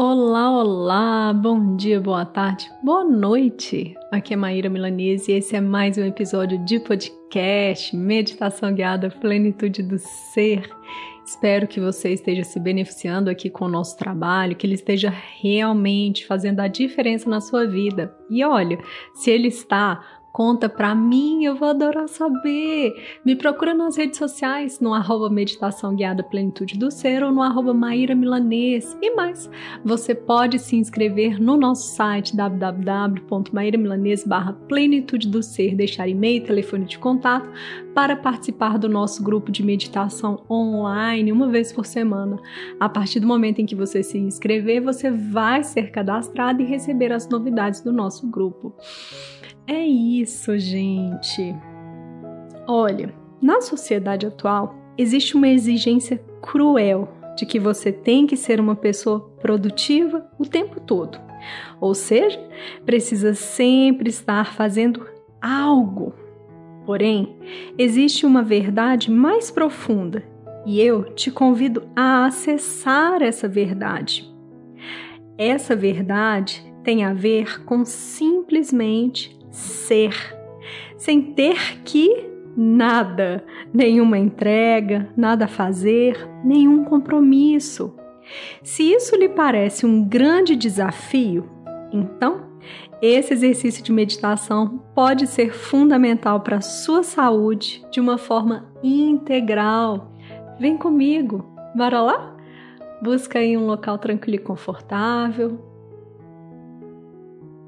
Olá, olá, bom dia, boa tarde, boa noite. Aqui é Maíra Milanese e esse é mais um episódio de podcast Meditação Guiada Plenitude do Ser. Espero que você esteja se beneficiando aqui com o nosso trabalho, que ele esteja realmente fazendo a diferença na sua vida. E olha, se ele está, Conta pra mim, eu vou adorar saber. Me procura nas redes sociais, no arroba meditação guiada plenitude do ser ou no arroba Maíra Milanês. E mais, você pode se inscrever no nosso site www.maíramilanês barra plenitude do ser, deixar e-mail, telefone de contato para participar do nosso grupo de meditação online uma vez por semana. A partir do momento em que você se inscrever, você vai ser cadastrado e receber as novidades do nosso grupo. É isso, gente. Olha, na sociedade atual existe uma exigência cruel de que você tem que ser uma pessoa produtiva o tempo todo. Ou seja, precisa sempre estar fazendo algo. Porém, existe uma verdade mais profunda e eu te convido a acessar essa verdade. Essa verdade tem a ver com simplesmente ser, sem ter que nada, nenhuma entrega, nada a fazer, nenhum compromisso. Se isso lhe parece um grande desafio, então esse exercício de meditação pode ser fundamental para a sua saúde de uma forma integral. Vem comigo, bora lá? Busca aí um local tranquilo e confortável,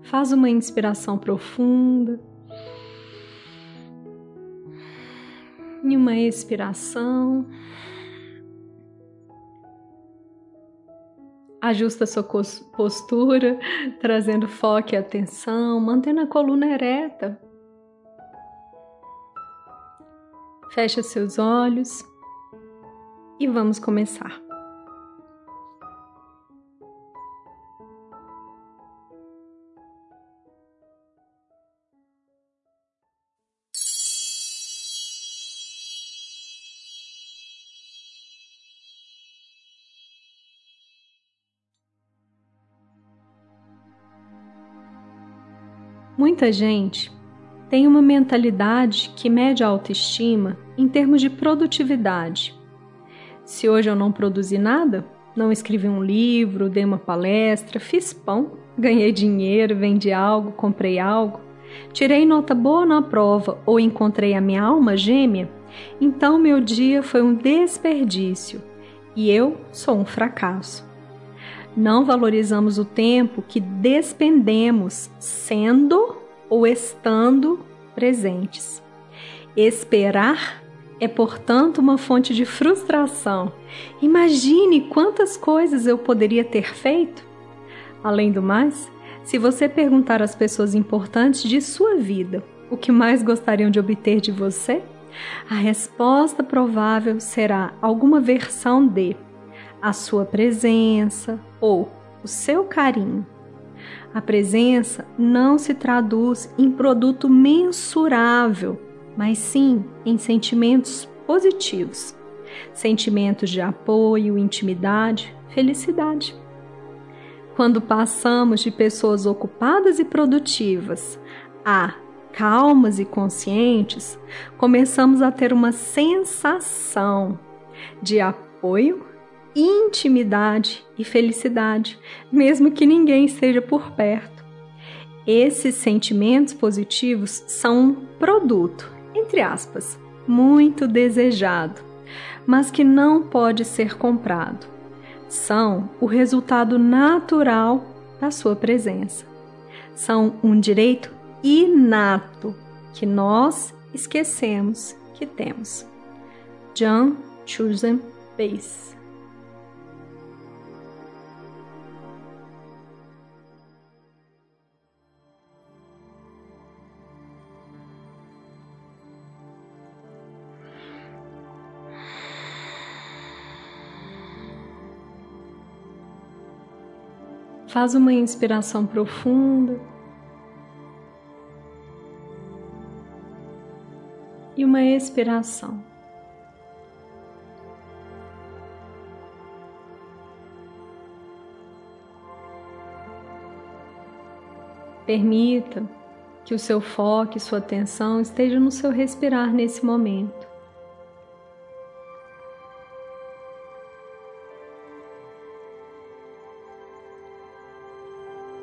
Faz uma inspiração profunda. E uma expiração. Ajusta sua postura, trazendo foco e atenção, mantendo a coluna ereta. Fecha seus olhos e vamos começar. Muita gente tem uma mentalidade que mede a autoestima em termos de produtividade. Se hoje eu não produzi nada, não escrevi um livro, dei uma palestra, fiz pão, ganhei dinheiro, vendi algo, comprei algo, tirei nota boa na prova ou encontrei a minha alma gêmea, então meu dia foi um desperdício e eu sou um fracasso. Não valorizamos o tempo que despendemos sendo ou estando presentes. Esperar é, portanto, uma fonte de frustração. Imagine quantas coisas eu poderia ter feito. Além do mais, se você perguntar às pessoas importantes de sua vida o que mais gostariam de obter de você, a resposta provável será alguma versão de a sua presença ou o seu carinho. A presença não se traduz em produto mensurável, mas sim em sentimentos positivos. Sentimentos de apoio, intimidade, felicidade. Quando passamos de pessoas ocupadas e produtivas a calmas e conscientes, começamos a ter uma sensação de apoio intimidade e felicidade, mesmo que ninguém esteja por perto. Esses sentimentos positivos são um produto, entre aspas, muito desejado, mas que não pode ser comprado. São o resultado natural da sua presença. São um direito inato que nós esquecemos que temos. John Chosen Base Faz uma inspiração profunda e uma expiração. Permita que o seu foco e sua atenção estejam no seu respirar nesse momento.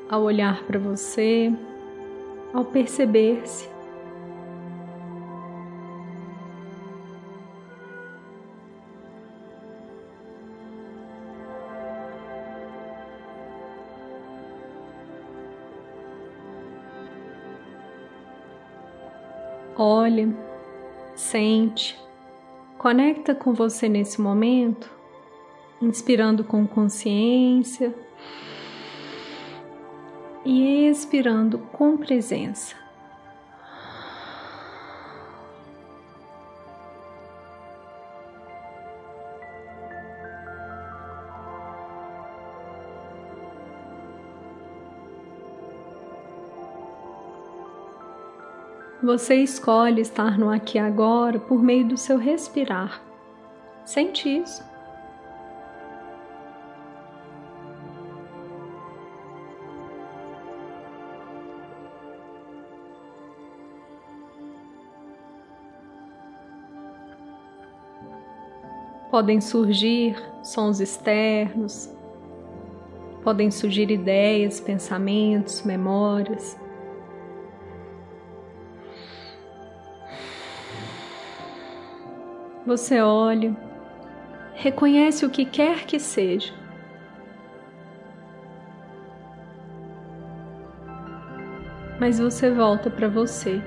Ao olhar para você, ao perceber-se, Olha, sente, conecta com você nesse momento, inspirando com consciência e expirando com presença. Você escolhe estar no aqui agora por meio do seu respirar. Sente isso. Podem surgir sons externos, podem surgir ideias, pensamentos, memórias. Você olha, reconhece o que quer que seja. Mas você volta para você.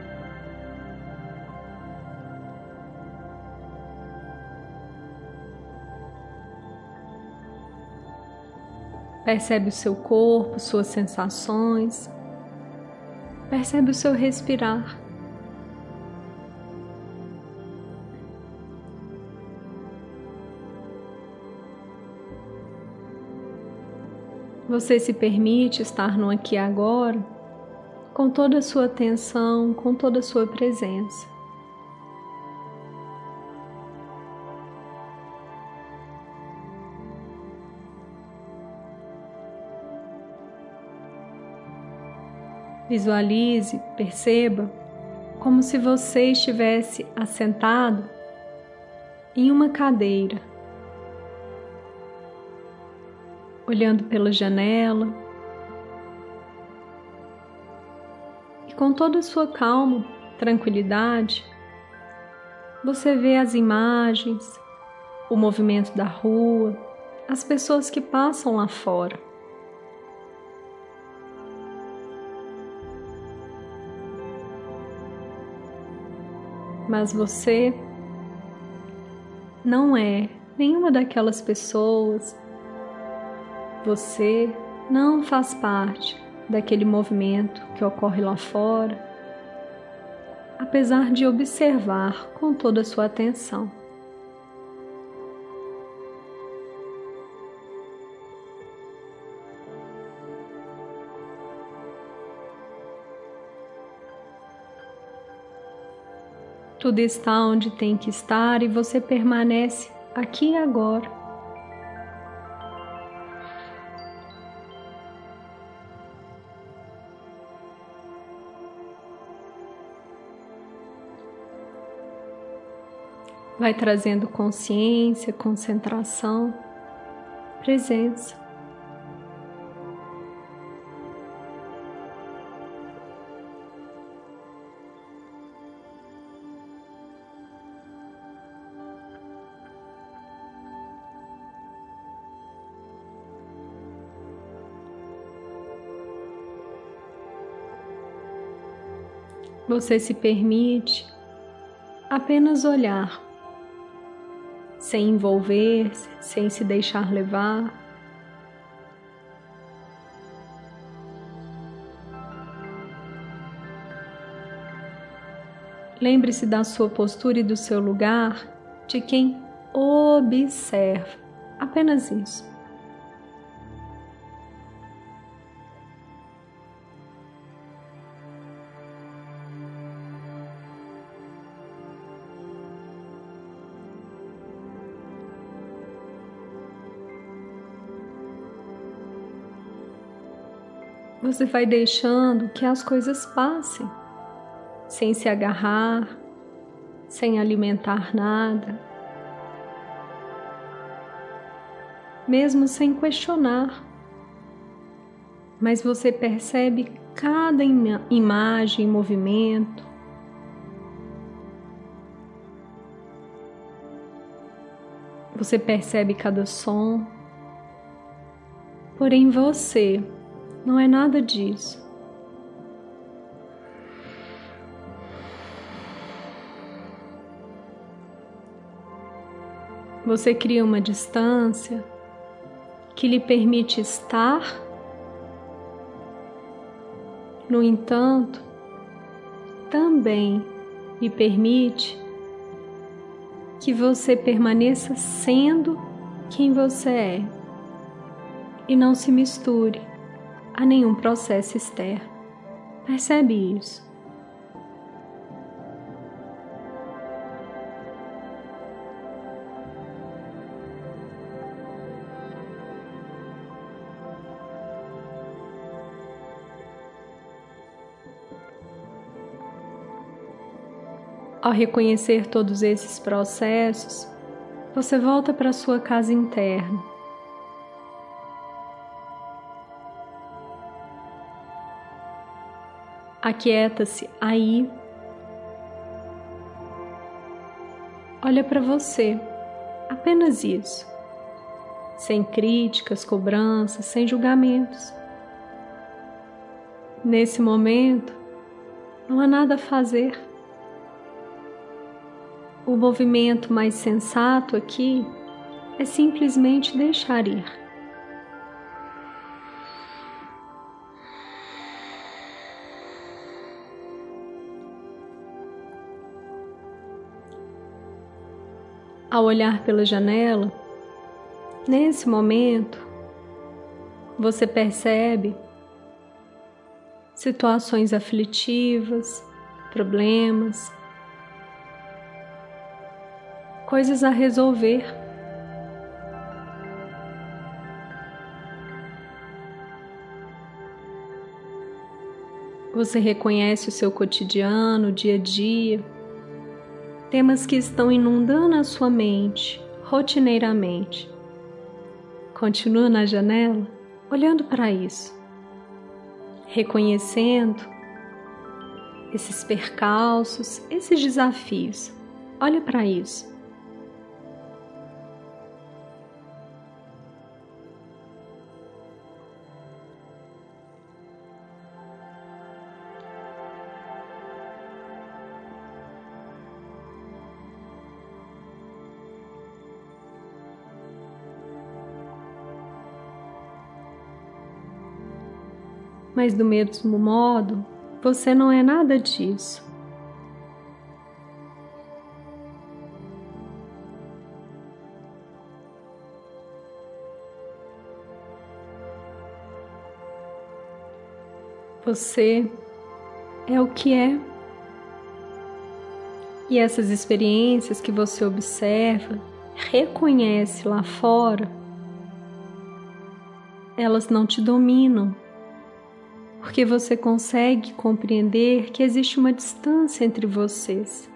Percebe o seu corpo, suas sensações. Percebe o seu respirar. Você se permite estar no aqui e agora, com toda a sua atenção, com toda a sua presença. Visualize, perceba como se você estivesse assentado em uma cadeira olhando pela janela e com toda a sua calma, tranquilidade, você vê as imagens, o movimento da rua, as pessoas que passam lá fora. Mas você não é nenhuma daquelas pessoas você não faz parte daquele movimento que ocorre lá fora, apesar de observar com toda a sua atenção. Tudo está onde tem que estar e você permanece aqui e agora. vai trazendo consciência, concentração, presença. Você se permite apenas olhar sem envolver-se, sem se deixar levar. Lembre-se da sua postura e do seu lugar, de quem observa. Apenas isso. Você vai deixando que as coisas passem, sem se agarrar, sem alimentar nada, mesmo sem questionar. Mas você percebe cada im imagem, movimento, você percebe cada som, porém você não é nada disso. Você cria uma distância que lhe permite estar, no entanto, também lhe permite que você permaneça sendo quem você é e não se misture a nenhum processo externo. Percebe isso? Ao reconhecer todos esses processos, você volta para sua casa interna Aquieta-se aí. Olha para você, apenas isso. Sem críticas, cobranças, sem julgamentos. Nesse momento, não há nada a fazer. O movimento mais sensato aqui é simplesmente deixar ir. Ao olhar pela janela, nesse momento, você percebe situações aflitivas, problemas, coisas a resolver. Você reconhece o seu cotidiano, o dia a dia temas que estão inundando a sua mente rotineiramente. Continua na janela, olhando para isso, reconhecendo esses percalços, esses desafios. Olha para isso. Mas do mesmo modo, você não é nada disso. Você é o que é. E essas experiências que você observa, reconhece lá fora, elas não te dominam porque você consegue compreender que existe uma distância entre vocês.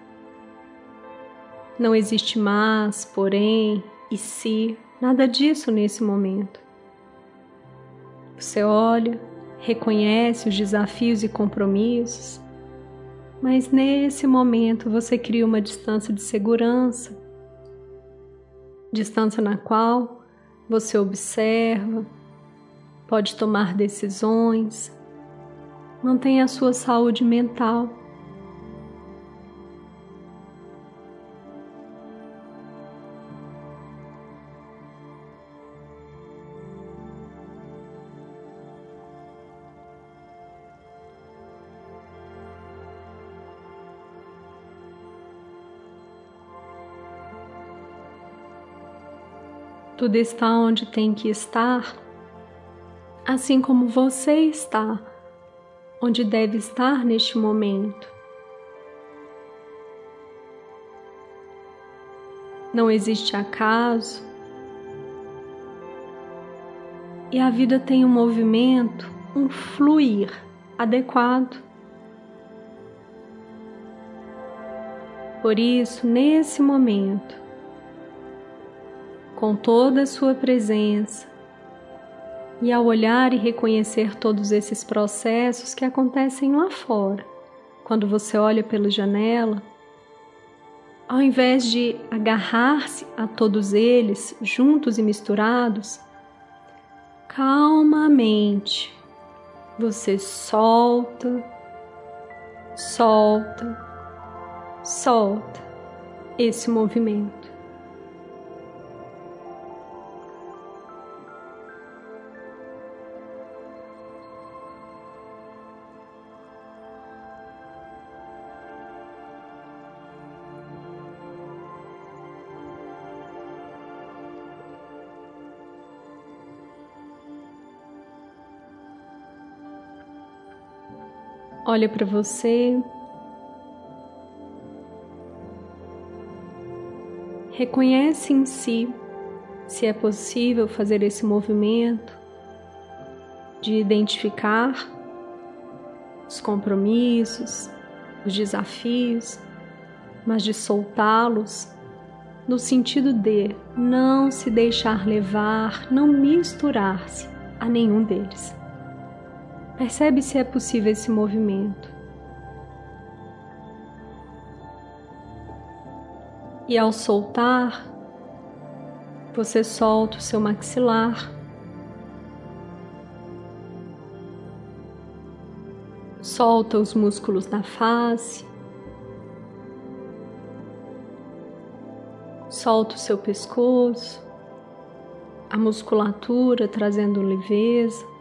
Não existe mas, porém e se, nada disso nesse momento. Você olha, reconhece os desafios e compromissos, mas nesse momento você cria uma distância de segurança, distância na qual você observa, pode tomar decisões, mantenha a sua saúde mental. Tudo está onde tem que estar, assim como você está onde deve estar neste momento. Não existe acaso, e a vida tem um movimento um fluir adequado. Por isso, nesse momento, com toda a sua presença, e ao olhar e reconhecer todos esses processos que acontecem lá fora, quando você olha pela janela, ao invés de agarrar-se a todos eles juntos e misturados, calmamente você solta, solta, solta esse movimento. Olha para você, reconhece em si se é possível fazer esse movimento de identificar os compromissos, os desafios, mas de soltá-los no sentido de não se deixar levar, não misturar-se a nenhum deles. Percebe se é possível esse movimento. E ao soltar, você solta o seu maxilar. Solta os músculos da face. Solta o seu pescoço, a musculatura trazendo leveza.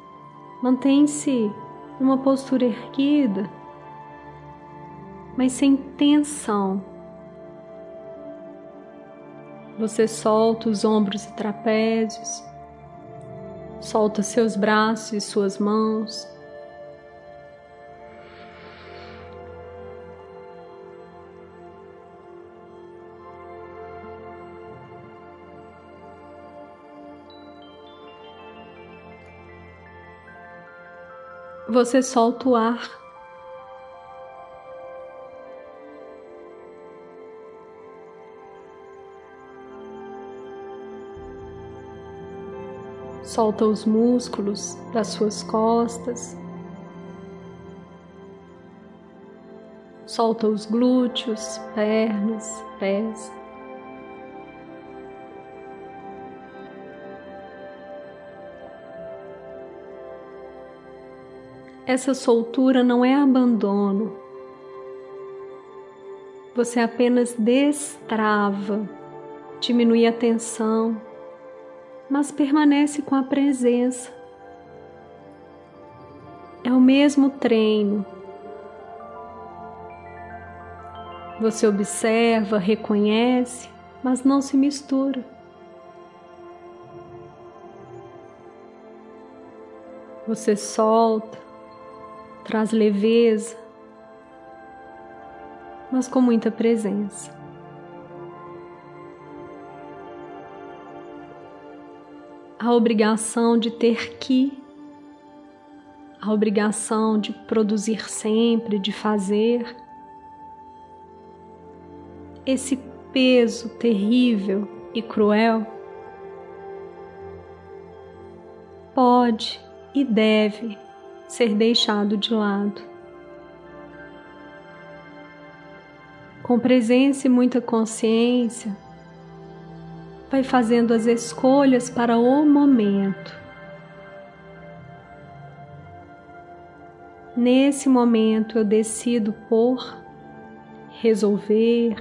Mantém-se numa postura erguida, mas sem tensão. Você solta os ombros e trapézios, solta seus braços e suas mãos. Você solta o ar. Solta os músculos das suas costas. Solta os glúteos, pernas, pés. Essa soltura não é abandono. Você apenas destrava, diminui a tensão, mas permanece com a presença. É o mesmo treino. Você observa, reconhece, mas não se mistura. Você solta, traz leveza, mas com muita presença. A obrigação de ter que, a obrigação de produzir sempre, de fazer, esse peso terrível e cruel pode e deve ser deixado de lado. Com presença e muita consciência, vai fazendo as escolhas para o momento. Nesse momento eu decido por resolver,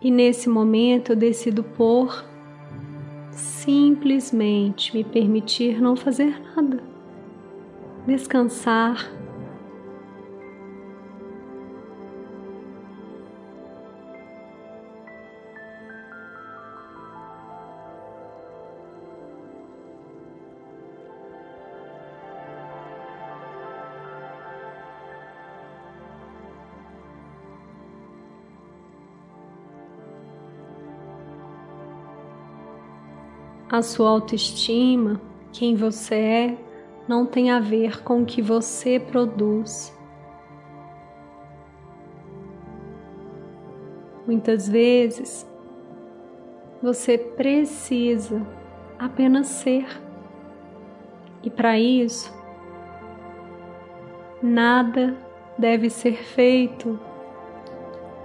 e nesse momento eu decido por simplesmente me permitir não fazer nada, descansar. A sua autoestima Quem você é não tem a ver com o que você produz. Muitas vezes você precisa apenas ser. E para isso, nada deve ser feito.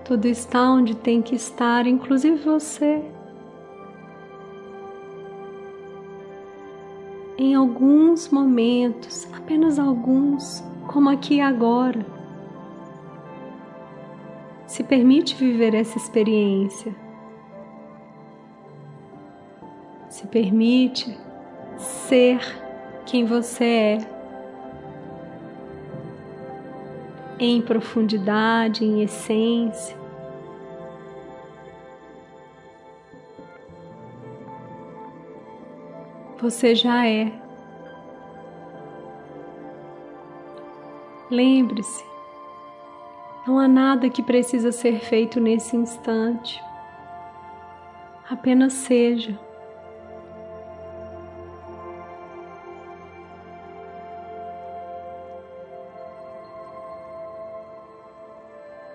Tudo está onde tem que estar, inclusive você. Em alguns momentos, apenas alguns, como aqui e agora, se permite viver essa experiência. Se permite ser quem você é. em profundidade, em essência. Você já é. Lembre-se, não há nada que precisa ser feito nesse instante. Apenas seja.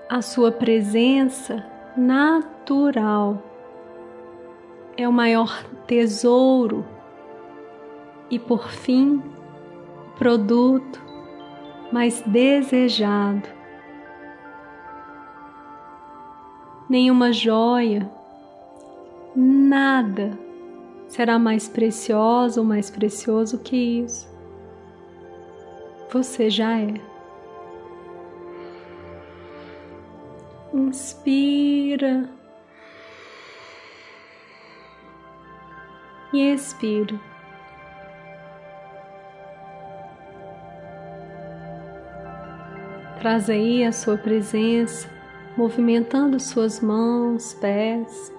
a sua presença natural é o maior tesouro e, por fim, o produto mais desejado. Nenhuma joia, nada será mais preciosa ou mais precioso que isso. Você já é. Inspira e expira. Traz aí a sua presença, movimentando suas mãos, pés.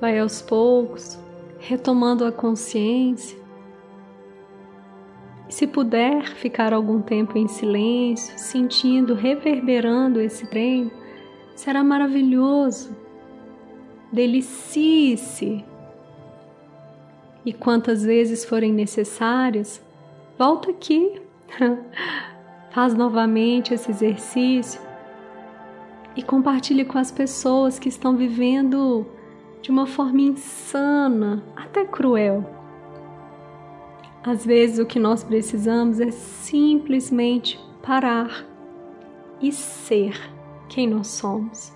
Vai aos poucos, retomando a consciência se puder ficar algum tempo em silêncio, sentindo, reverberando esse treino, será maravilhoso. Delicie-se. E quantas vezes forem necessárias, volta aqui. Faz novamente esse exercício e compartilhe com as pessoas que estão vivendo de uma forma insana, até cruel às vezes o que nós precisamos é simplesmente parar e ser quem nós somos.